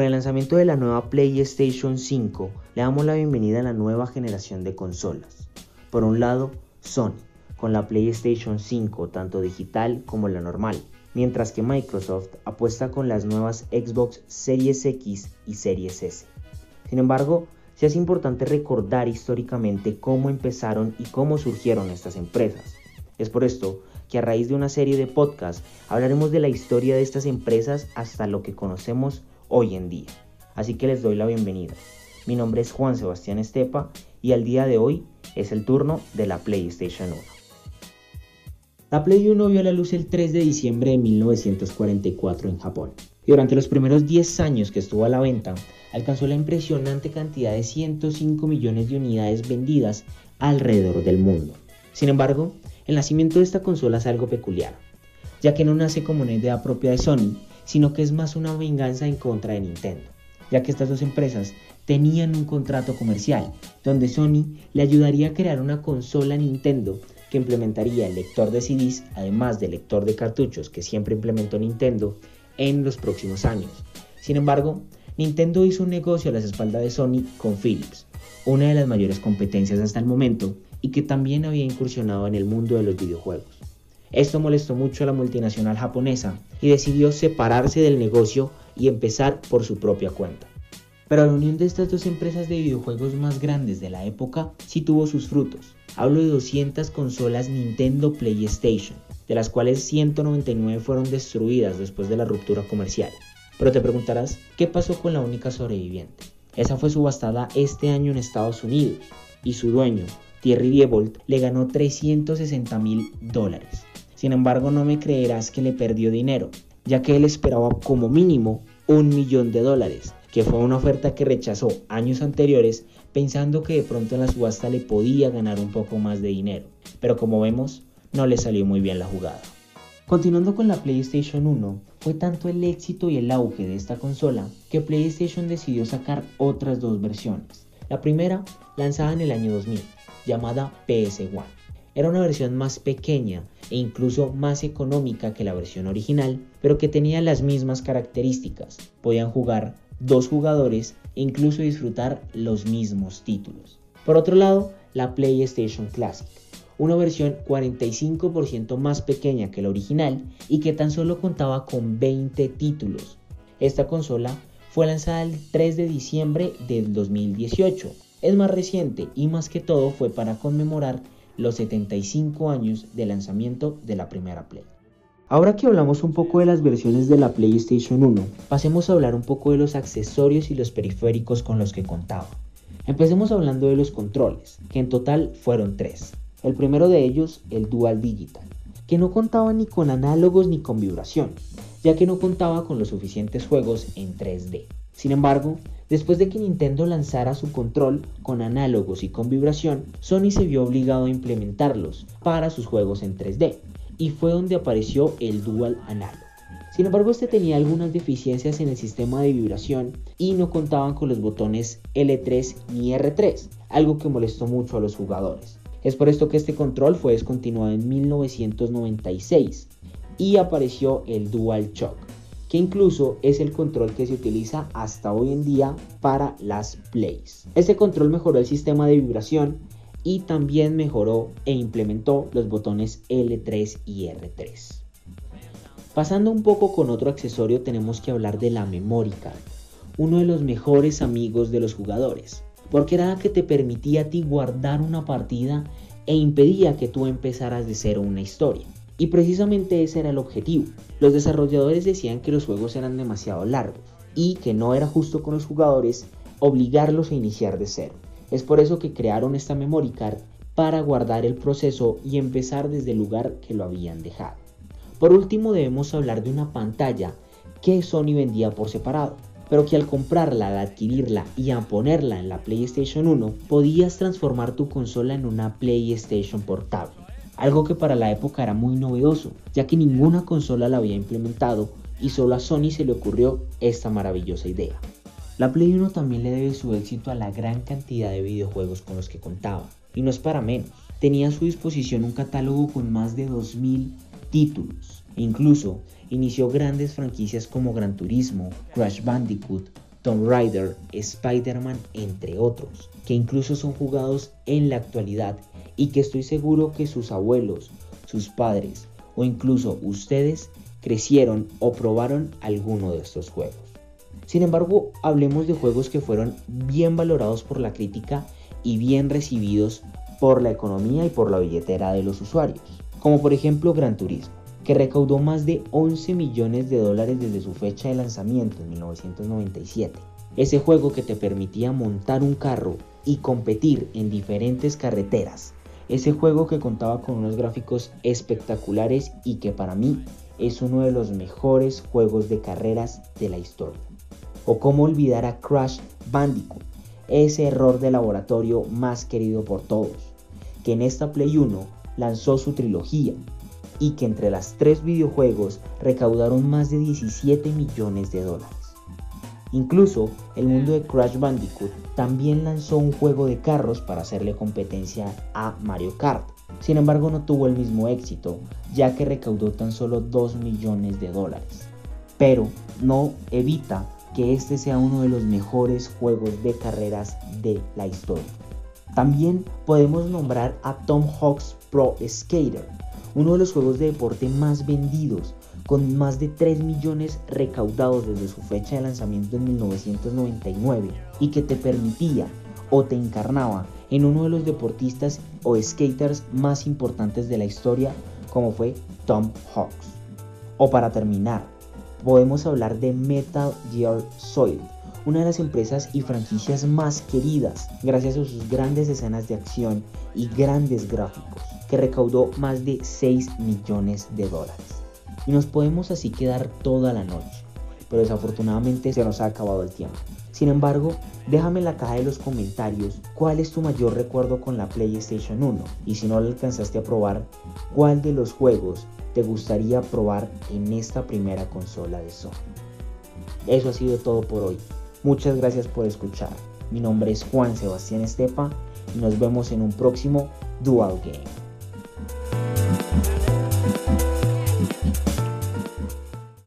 Con el lanzamiento de la nueva PlayStation 5, le damos la bienvenida a la nueva generación de consolas. Por un lado, Sony, con la PlayStation 5, tanto digital como la normal, mientras que Microsoft apuesta con las nuevas Xbox Series X y Series S. Sin embargo, se es importante recordar históricamente cómo empezaron y cómo surgieron estas empresas. Es por esto que a raíz de una serie de podcasts hablaremos de la historia de estas empresas hasta lo que conocemos hoy en día. Así que les doy la bienvenida. Mi nombre es Juan Sebastián Estepa y al día de hoy es el turno de la PlayStation 1. La Play 1 vio la luz el 3 de diciembre de 1944 en Japón. Y durante los primeros 10 años que estuvo a la venta, alcanzó la impresionante cantidad de 105 millones de unidades vendidas alrededor del mundo. Sin embargo, el nacimiento de esta consola es algo peculiar, ya que no nace como una idea propia de Sony, sino que es más una venganza en contra de Nintendo, ya que estas dos empresas tenían un contrato comercial, donde Sony le ayudaría a crear una consola Nintendo que implementaría el lector de CDs, además del lector de cartuchos que siempre implementó Nintendo, en los próximos años. Sin embargo, Nintendo hizo un negocio a las espaldas de Sony con Philips, una de las mayores competencias hasta el momento, y que también había incursionado en el mundo de los videojuegos. Esto molestó mucho a la multinacional japonesa y decidió separarse del negocio y empezar por su propia cuenta. Pero la unión de estas dos empresas de videojuegos más grandes de la época sí tuvo sus frutos. Hablo de 200 consolas Nintendo PlayStation, de las cuales 199 fueron destruidas después de la ruptura comercial. Pero te preguntarás, ¿qué pasó con la única sobreviviente? Esa fue subastada este año en Estados Unidos y su dueño, Thierry Diebold le ganó 360 mil dólares. Sin embargo, no me creerás que le perdió dinero, ya que él esperaba como mínimo un millón de dólares, que fue una oferta que rechazó años anteriores pensando que de pronto en la subasta le podía ganar un poco más de dinero. Pero como vemos, no le salió muy bien la jugada. Continuando con la PlayStation 1, fue tanto el éxito y el auge de esta consola que PlayStation decidió sacar otras dos versiones. La primera, lanzada en el año 2000, llamada PS1. Era una versión más pequeña e incluso más económica que la versión original, pero que tenía las mismas características. Podían jugar dos jugadores e incluso disfrutar los mismos títulos. Por otro lado, la PlayStation Classic, una versión 45% más pequeña que la original y que tan solo contaba con 20 títulos. Esta consola fue lanzada el 3 de diciembre del 2018 es más reciente y más que todo fue para conmemorar los 75 años de lanzamiento de la primera Play. Ahora que hablamos un poco de las versiones de la PlayStation 1, pasemos a hablar un poco de los accesorios y los periféricos con los que contaba. Empecemos hablando de los controles, que en total fueron tres. El primero de ellos, el Dual Digital, que no contaba ni con análogos ni con vibración, ya que no contaba con los suficientes juegos en 3D. Sin embargo, después de que Nintendo lanzara su control con análogos y con vibración, Sony se vio obligado a implementarlos para sus juegos en 3D, y fue donde apareció el Dual Analog. Sin embargo, este tenía algunas deficiencias en el sistema de vibración y no contaban con los botones L3 ni R3, algo que molestó mucho a los jugadores. Es por esto que este control fue descontinuado en 1996 y apareció el Dual Shock, que incluso es el control que se utiliza hasta hoy en día para las plays. Este control mejoró el sistema de vibración y también mejoró e implementó los botones L3 y R3. Pasando un poco con otro accesorio tenemos que hablar de la memory card, uno de los mejores amigos de los jugadores, porque era la que te permitía a ti guardar una partida e impedía que tú empezaras de cero una historia. Y precisamente ese era el objetivo. Los desarrolladores decían que los juegos eran demasiado largos y que no era justo con los jugadores obligarlos a iniciar de cero. Es por eso que crearon esta memory card para guardar el proceso y empezar desde el lugar que lo habían dejado. Por último debemos hablar de una pantalla que Sony vendía por separado, pero que al comprarla, al adquirirla y a ponerla en la PlayStation 1 podías transformar tu consola en una PlayStation portable algo que para la época era muy novedoso, ya que ninguna consola la había implementado y solo a Sony se le ocurrió esta maravillosa idea. La Play 1 también le debe su éxito a la gran cantidad de videojuegos con los que contaba, y no es para menos. Tenía a su disposición un catálogo con más de 2.000 títulos, e incluso inició grandes franquicias como Gran Turismo, Crash Bandicoot, Tomb Raider, Spider-Man, entre otros, que incluso son jugados en la actualidad y que estoy seguro que sus abuelos, sus padres o incluso ustedes crecieron o probaron alguno de estos juegos. Sin embargo, hablemos de juegos que fueron bien valorados por la crítica y bien recibidos por la economía y por la billetera de los usuarios, como por ejemplo Gran Turismo que recaudó más de 11 millones de dólares desde su fecha de lanzamiento en 1997. Ese juego que te permitía montar un carro y competir en diferentes carreteras. Ese juego que contaba con unos gráficos espectaculares y que para mí es uno de los mejores juegos de carreras de la historia. O cómo olvidar a Crash Bandicoot, ese error de laboratorio más querido por todos, que en esta Play 1 lanzó su trilogía y que entre las tres videojuegos recaudaron más de 17 millones de dólares. Incluso el mundo de Crash Bandicoot también lanzó un juego de carros para hacerle competencia a Mario Kart. Sin embargo no tuvo el mismo éxito, ya que recaudó tan solo 2 millones de dólares. Pero no evita que este sea uno de los mejores juegos de carreras de la historia. También podemos nombrar a Tom Hawk's Pro Skater, uno de los juegos de deporte más vendidos, con más de 3 millones recaudados desde su fecha de lanzamiento en 1999 y que te permitía o te encarnaba en uno de los deportistas o skaters más importantes de la historia como fue Tom Hawks. O para terminar, podemos hablar de Metal Gear Solid, una de las empresas y franquicias más queridas gracias a sus grandes escenas de acción y grandes gráficos que recaudó más de 6 millones de dólares. Y nos podemos así quedar toda la noche, pero desafortunadamente se nos ha acabado el tiempo. Sin embargo, déjame en la caja de los comentarios cuál es tu mayor recuerdo con la PlayStation 1 y si no la alcanzaste a probar, cuál de los juegos te gustaría probar en esta primera consola de Sony. Eso ha sido todo por hoy. Muchas gracias por escuchar. Mi nombre es Juan Sebastián Estepa y nos vemos en un próximo Dual Game.